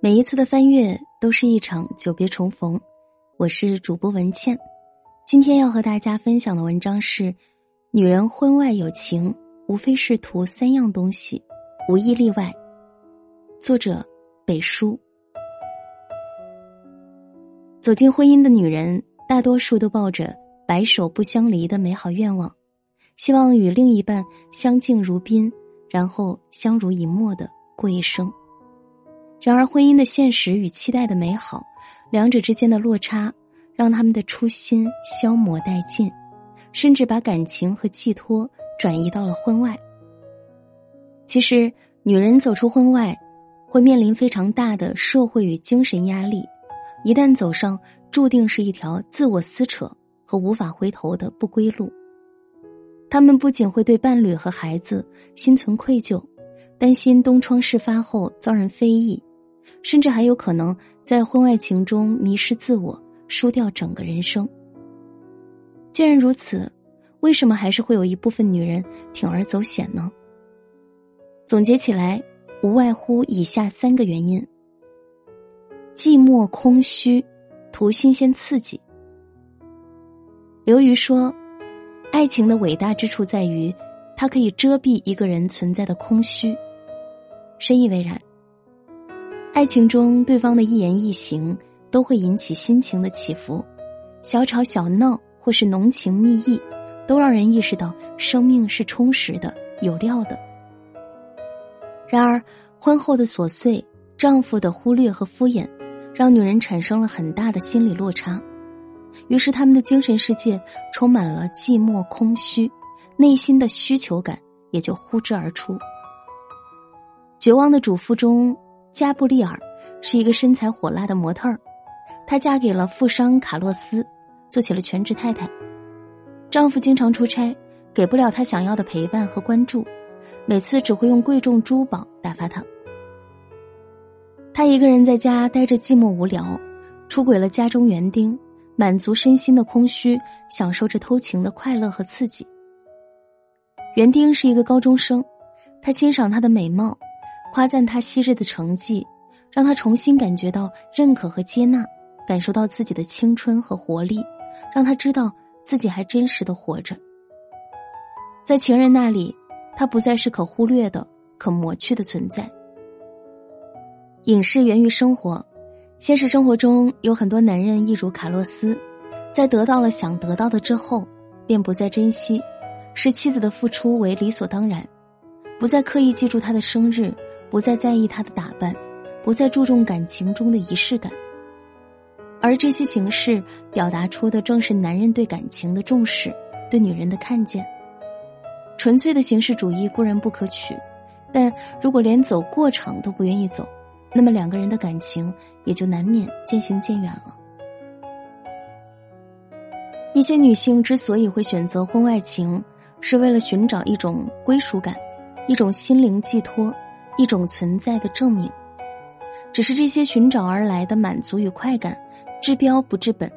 每一次的翻阅都是一场久别重逢，我是主播文倩。今天要和大家分享的文章是：女人婚外有情，无非是图三样东西，无一例外。作者北叔。走进婚姻的女人，大多数都抱着白首不相离的美好愿望，希望与另一半相敬如宾，然后相濡以沫的过一生。然而，婚姻的现实与期待的美好，两者之间的落差，让他们的初心消磨殆尽，甚至把感情和寄托转移到了婚外。其实，女人走出婚外，会面临非常大的社会与精神压力，一旦走上，注定是一条自我撕扯和无法回头的不归路。他们不仅会对伴侣和孩子心存愧疚，担心东窗事发后遭人非议。甚至还有可能在婚外情中迷失自我，输掉整个人生。既然如此，为什么还是会有一部分女人铤而走险呢？总结起来，无外乎以下三个原因：寂寞、空虚，图新鲜刺激。刘瑜说：“爱情的伟大之处在于，它可以遮蔽一个人存在的空虚。”深以为然。爱情中，对方的一言一行都会引起心情的起伏，小吵小闹或是浓情蜜意，都让人意识到生命是充实的、有料的。然而，婚后的琐碎、丈夫的忽略和敷衍，让女人产生了很大的心理落差，于是他们的精神世界充满了寂寞、空虚，内心的需求感也就呼之而出。绝望的主妇中。加布利尔是一个身材火辣的模特儿，她嫁给了富商卡洛斯，做起了全职太太。丈夫经常出差，给不了她想要的陪伴和关注，每次只会用贵重珠宝打发她。她一个人在家待着寂寞无聊，出轨了家中园丁，满足身心的空虚，享受着偷情的快乐和刺激。园丁是一个高中生，他欣赏她的美貌。夸赞他昔日的成绩，让他重新感觉到认可和接纳，感受到自己的青春和活力，让他知道自己还真实的活着。在情人那里，他不再是可忽略的、可抹去的存在。影视源于生活，现实生活中有很多男人，一如卡洛斯，在得到了想得到的之后，便不再珍惜，视妻子的付出为理所当然，不再刻意记住她的生日。不再在意他的打扮，不再注重感情中的仪式感，而这些形式表达出的正是男人对感情的重视，对女人的看见。纯粹的形式主义固然不可取，但如果连走过场都不愿意走，那么两个人的感情也就难免渐行渐远了。一些女性之所以会选择婚外情，是为了寻找一种归属感，一种心灵寄托。一种存在的证明，只是这些寻找而来的满足与快感，治标不治本，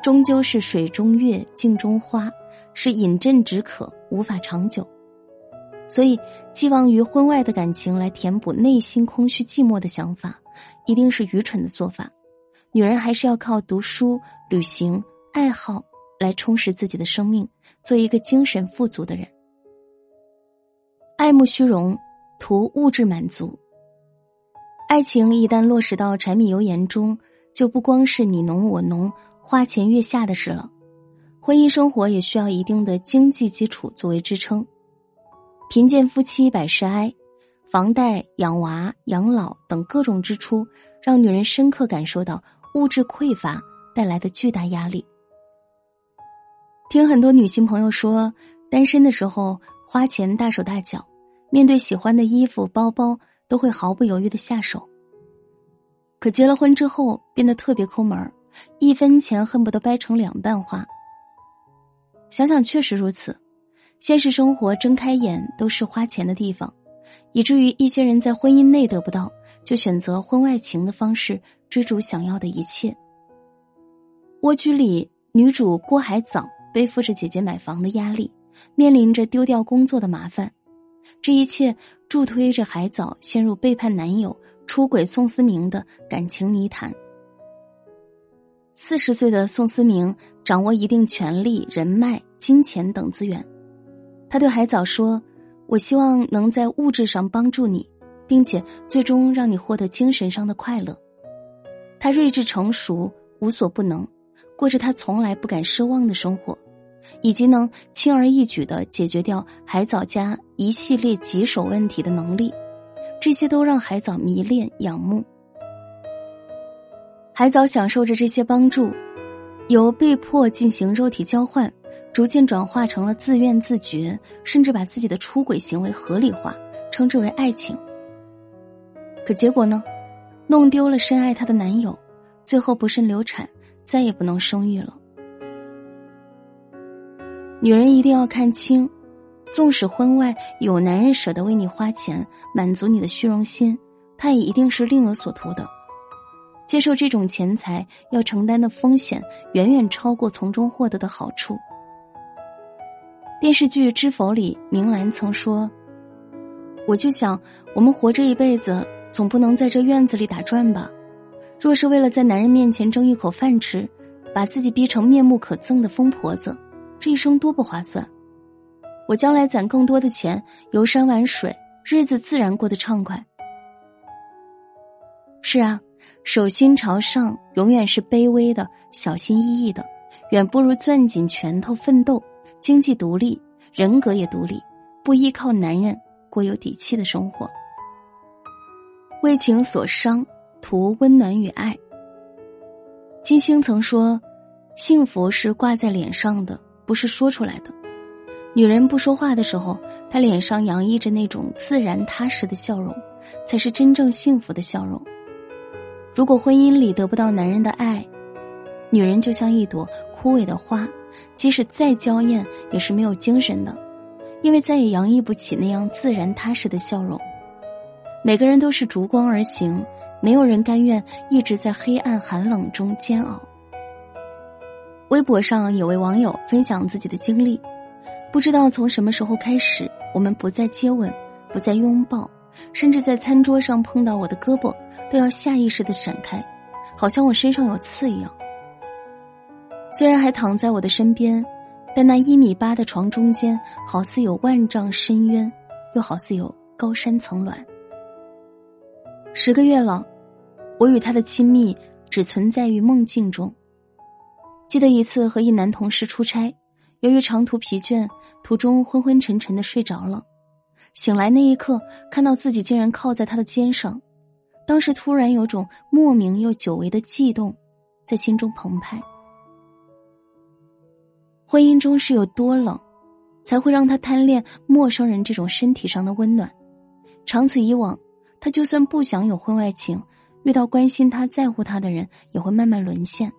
终究是水中月，镜中花，是饮鸩止渴，无法长久。所以，寄望于婚外的感情来填补内心空虚寂寞的想法，一定是愚蠢的做法。女人还是要靠读书、旅行、爱好来充实自己的生命，做一个精神富足的人。爱慕虚荣。图物质满足，爱情一旦落实到柴米油盐中，就不光是你侬我侬、花前月下的事了。婚姻生活也需要一定的经济基础作为支撑。贫贱夫妻百事哀，房贷、养娃、养老等各种支出，让女人深刻感受到物质匮乏带来的巨大压力。听很多女性朋友说，单身的时候花钱大手大脚。面对喜欢的衣服、包包，都会毫不犹豫的下手。可结了婚之后，变得特别抠门一分钱恨不得掰成两半花。想想确实如此，现实生活睁开眼都是花钱的地方，以至于一些人在婚姻内得不到，就选择婚外情的方式追逐想要的一切。蜗居里女主郭海藻背负着姐姐买房的压力，面临着丢掉工作的麻烦。这一切助推着海藻陷入背叛男友、出轨宋思明的感情泥潭。四十岁的宋思明掌握一定权力、人脉、金钱等资源，他对海藻说：“我希望能在物质上帮助你，并且最终让你获得精神上的快乐。”他睿智成熟，无所不能，过着他从来不敢奢望的生活，以及能轻而易举的解决掉海藻家一系列棘手问题的能力，这些都让海藻迷恋仰慕。海藻享受着这些帮助，由被迫进行肉体交换，逐渐转化成了自愿自觉，甚至把自己的出轨行为合理化，称之为爱情。可结果呢？弄丢了深爱她的男友，最后不慎流产，再也不能生育了。女人一定要看清，纵使婚外有男人舍得为你花钱，满足你的虚荣心，他也一定是另有所图的。接受这种钱财要承担的风险，远远超过从中获得的好处。电视剧《知否》里，明兰曾说：“我就想，我们活这一辈子，总不能在这院子里打转吧？若是为了在男人面前争一口饭吃，把自己逼成面目可憎的疯婆子，这一生多不划算！我将来攒更多的钱，游山玩水，日子自然过得畅快。”是啊。手心朝上，永远是卑微的、小心翼翼的，远不如攥紧拳头奋斗，经济独立，人格也独立，不依靠男人，过有底气的生活。为情所伤，图温暖与爱。金星曾说：“幸福是挂在脸上的，不是说出来的。”女人不说话的时候，她脸上洋溢着那种自然踏实的笑容，才是真正幸福的笑容。如果婚姻里得不到男人的爱，女人就像一朵枯萎的花，即使再娇艳，也是没有精神的，因为再也洋溢不起那样自然踏实的笑容。每个人都是逐光而行，没有人甘愿一直在黑暗寒冷中煎熬。微博上有位网友分享自己的经历，不知道从什么时候开始，我们不再接吻，不再拥抱，甚至在餐桌上碰到我的胳膊。都要下意识的闪开，好像我身上有刺一样。虽然还躺在我的身边，但那一米八的床中间，好似有万丈深渊，又好似有高山层峦。十个月了，我与他的亲密只存在于梦境中。记得一次和一男同事出差，由于长途疲倦，途中昏昏沉沉的睡着了。醒来那一刻，看到自己竟然靠在他的肩上。当时突然有种莫名又久违的悸动，在心中澎湃。婚姻中是有多冷，才会让他贪恋陌生人这种身体上的温暖？长此以往，他就算不想有婚外情，遇到关心他在乎他的人，也会慢慢沦陷。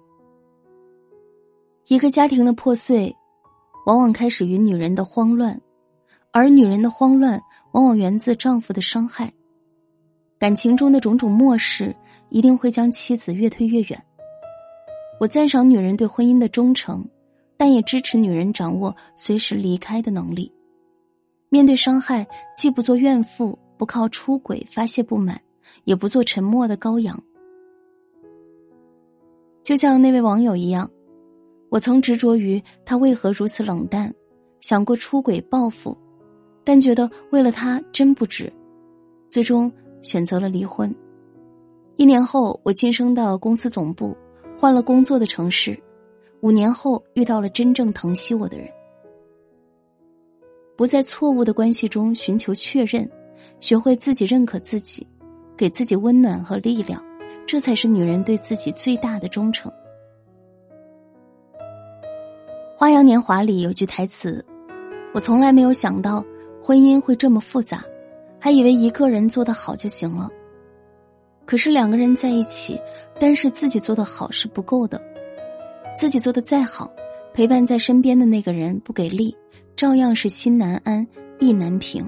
一个家庭的破碎，往往开始于女人的慌乱，而女人的慌乱，往往源自丈夫的伤害。感情中的种种漠视，一定会将妻子越推越远。我赞赏女人对婚姻的忠诚，但也支持女人掌握随时离开的能力。面对伤害，既不做怨妇，不靠出轨发泄不满，也不做沉默的羔羊。就像那位网友一样，我曾执着于他为何如此冷淡，想过出轨报复，但觉得为了他真不值，最终。选择了离婚。一年后，我晋升到公司总部，换了工作的城市。五年后，遇到了真正疼惜我的人。不在错误的关系中寻求确认，学会自己认可自己，给自己温暖和力量，这才是女人对自己最大的忠诚。《花样年华》里有句台词：“我从来没有想到婚姻会这么复杂。”还以为一个人做得好就行了，可是两个人在一起，单是自己做的好是不够的。自己做的再好，陪伴在身边的那个人不给力，照样是心难安，意难平。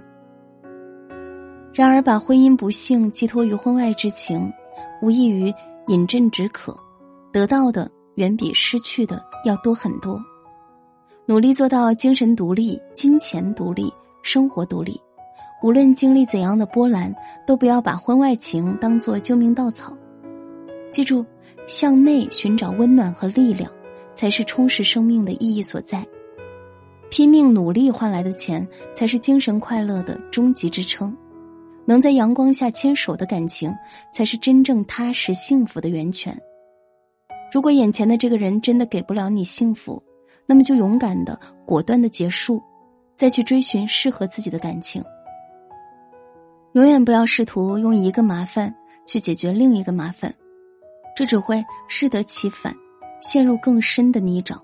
然而，把婚姻不幸寄托于婚外之情，无异于饮鸩止渴，得到的远比失去的要多很多。努力做到精神独立、金钱独立、生活独立。无论经历怎样的波澜，都不要把婚外情当做救命稻草。记住，向内寻找温暖和力量，才是充实生命的意义所在。拼命努力换来的钱，才是精神快乐的终极支撑。能在阳光下牵手的感情，才是真正踏实幸福的源泉。如果眼前的这个人真的给不了你幸福，那么就勇敢的、果断的结束，再去追寻适合自己的感情。永远不要试图用一个麻烦去解决另一个麻烦，这只会适得其反，陷入更深的泥沼。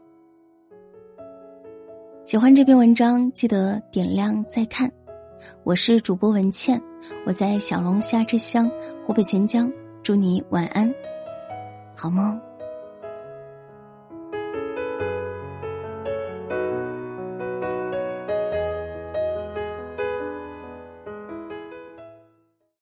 喜欢这篇文章，记得点亮再看。我是主播文倩，我在小龙虾之乡湖北潜江，祝你晚安，好梦。